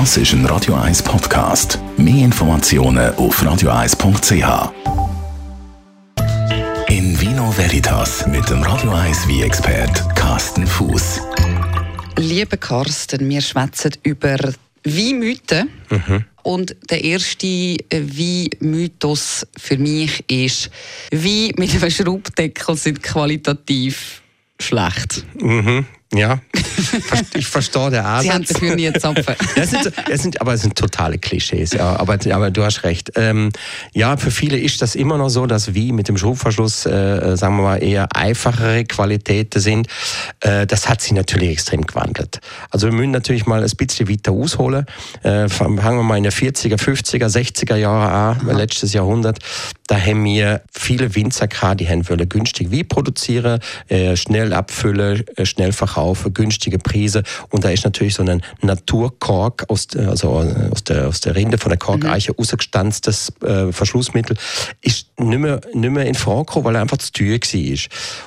Das ist ein Radio 1 Podcast. Mehr Informationen auf radio1.ch. In Vino Veritas mit dem Radio 1 wie expert Carsten Fuß. Lieber Carsten, wir schwätzen über Weinmythen. Mhm. Und der erste Weinmythos für mich ist, Wein mit einem Schraubdeckel sind qualitativ schlecht. Mhm. Ja, ich verstehe den Ansatz. Sie haben dafür nie Zapfen. Das sind, das sind, aber es sind totale Klischees, ja. Aber, aber du hast recht. Ähm, ja, für viele ist das immer noch so, dass wie mit dem Schraubverschluss, äh, sagen wir mal, eher einfachere Qualitäten sind. Äh, das hat sich natürlich extrem gewandelt. Also wir müssen natürlich mal ein bisschen weiter ausholen. Äh, fangen wir mal in den 40er, 50er, 60er Jahre an, letztes Jahrhundert. Da haben wir viele Winzer gehabt, die haben wollen günstig wie produzieren, äh, schnell abfüllen, äh, schnell verkaufen, günstige Preise. Und da ist natürlich so ein Naturkork aus, also äh, aus der, aus der Rinde von der Korkeiche mhm. rausgestanztes Verschlussmittel, ist nicht mehr, nicht mehr in Frage weil er einfach zu teuer war.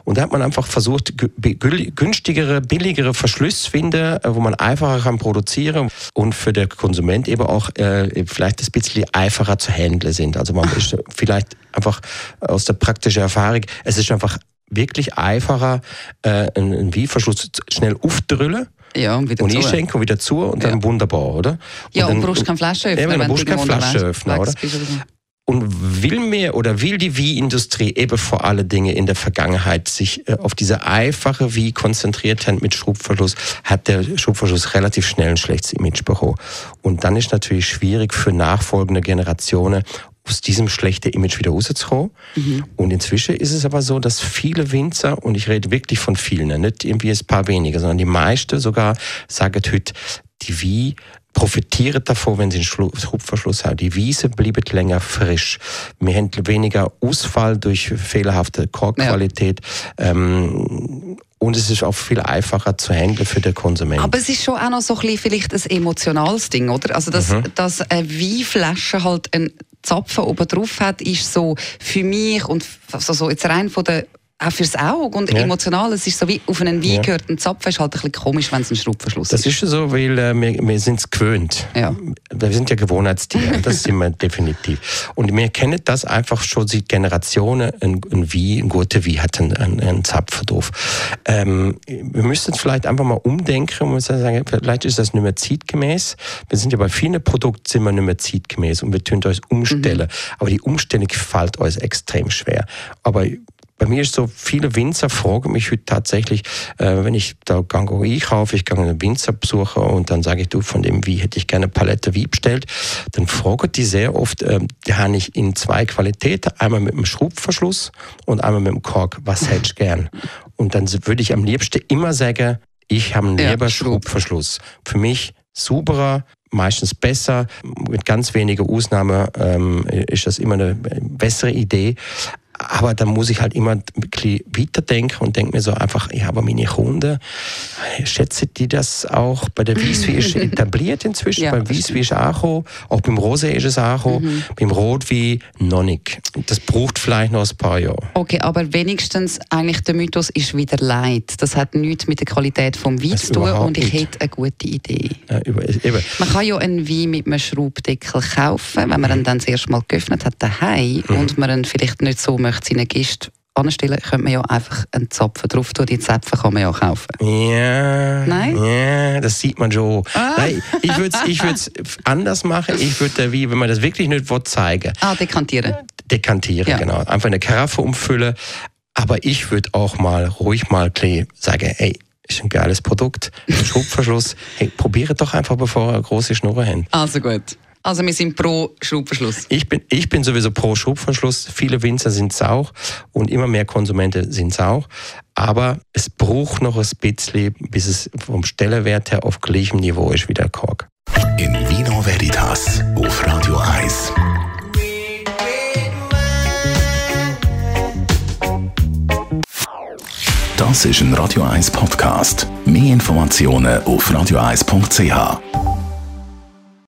Und da hat man einfach versucht, günstigere, billigere Verschlüsse zu finden, wo man einfacher kann produzieren und für den Konsument eben auch äh, vielleicht ein bisschen einfacher zu handeln sind. Also man ist vielleicht einfach aus der praktischen Erfahrung, es ist einfach wirklich einfacher, äh, einen Weinverschluss schnell aufdrüllen. Ja, und wieder und zu. einschenken und wieder zu und dann wunderbar, oder? Ja, und, dann, und brauchst keine Flaschenöffner. Eben, dann wenn brauchst keine Flaschenöffner, oder? bist oder. Und will mir oder will die Wie-Industrie eben vor allen Dingen in der Vergangenheit sich äh, auf diese einfache Wie konzentriert haben mit Schubverschluss, hat der Schubverschluss relativ schnell ein schlechtes Image bekommen. Und dann ist natürlich schwierig für nachfolgende Generationen aus diesem schlechten Image wieder rauszukommen. Mhm. Und inzwischen ist es aber so, dass viele Winzer, und ich rede wirklich von vielen, nicht irgendwie ein paar wenige, sondern die meisten sogar sagen heute, die Wie profitieren davon, wenn sie einen Schubverschluss haben. Die Wiese bleibt länger frisch. Wir haben weniger Ausfall durch fehlerhafte Korkqualität. Ja. Ähm, und es ist auch viel einfacher zu handeln für den Konsumenten. Aber es ist schon auch noch so ein bisschen vielleicht ein emotionales Ding, oder? Also, dass, mhm. dass eine Weinflasche halt einen Zapfen oben drauf hat, ist so für mich und also jetzt rein von der auch fürs Auge und ja. emotional. Es ist so wie auf einen Wein ja. gehört. Ein Zapfen ist halt ein bisschen komisch, wenn es ein Schraubverschluss das ist. Das ist so, weil äh, wir, wir sind es gewöhnt. Ja. Wir sind ja Gewohnheitstiere, das sind wir definitiv. Und wir kennen das einfach schon seit Generationen. Ein, ein Wein, ein guter Wein hat einen, einen, einen Zapfen drauf. Ähm, wir müssen vielleicht einfach mal umdenken und sagen, vielleicht ist das nicht mehr zeitgemäß. Wir sind ja bei vielen Produkten sind wir nicht mehr zeitgemäß und wir tun uns umstellen. Mhm. Aber die Umstellung fällt uns extrem schwer. Aber bei mir ist so, viele Winzer fragen mich heute tatsächlich, äh, wenn ich da Gango einkaufe, ich gehe einen Winzer besuchen und dann sage ich, du, von dem wie hätte ich gerne eine Palette wie bestellt, dann fragen die sehr oft, äh, die habe ich in zwei Qualitäten, einmal mit dem Schraubverschluss und einmal mit dem Kork, was hättest du gern? Und dann würde ich am liebsten immer sagen, ich habe einen lieber ja, Schraubverschluss. Für mich sauberer, meistens besser. Mit ganz wenigen Ausnahmen ähm, ist das immer eine bessere Idee. Aber da muss ich halt immer ein bisschen weiterdenken und denke mir so einfach, ja, aber meine Kunden, schätzen die das auch? Bei der Wieswi ist etabliert inzwischen, ja, beim Wieswi ist auch auch beim Rosé ist es auch mhm. beim Rotwein noch nicht. Das braucht vielleicht noch ein paar Jahre. Okay, aber wenigstens eigentlich der Mythos ist wieder leid. Das hat nichts mit der Qualität vom Wein zu tun und ich hätte eine gute Idee. Ja, eben. Man kann ja einen Wein mit einem Schraubdeckel kaufen, wenn man ihn dann das erste Mal geöffnet hat daheim mhm. und man ihn vielleicht nicht so möchte seinen Gästen anstellen, könnte man ja einfach einen Zapfen drauf tun. Die Zäpfe kann man ja kaufen. Ja. Nein? Ja, das sieht man schon. Ah. Nein, ich würde es ich anders machen. Ich würde, wie, wenn man das wirklich nicht will, zeigen Ah, dekantieren. Dekantieren, ja. genau. Einfach eine Karaffe umfüllen. Aber ich würde auch mal ruhig mal sagen, ey, ist ein geiles Produkt, ein Schubverschluss. hey, probiere doch einfach, bevor ihr eine große Schnurre habt. Also gut. Also wir sind pro Schubverschluss. Ich bin, ich bin sowieso pro Schubverschluss. Viele Winzer sind es auch und immer mehr Konsumenten sind es auch. Aber es braucht noch ein bisschen, bis es vom Stellenwert her auf gleichem Niveau ist wie der Kork. In Vino Veritas auf Radio 1. Das ist ein Radio 1 Podcast. Mehr Informationen auf radio1.ch.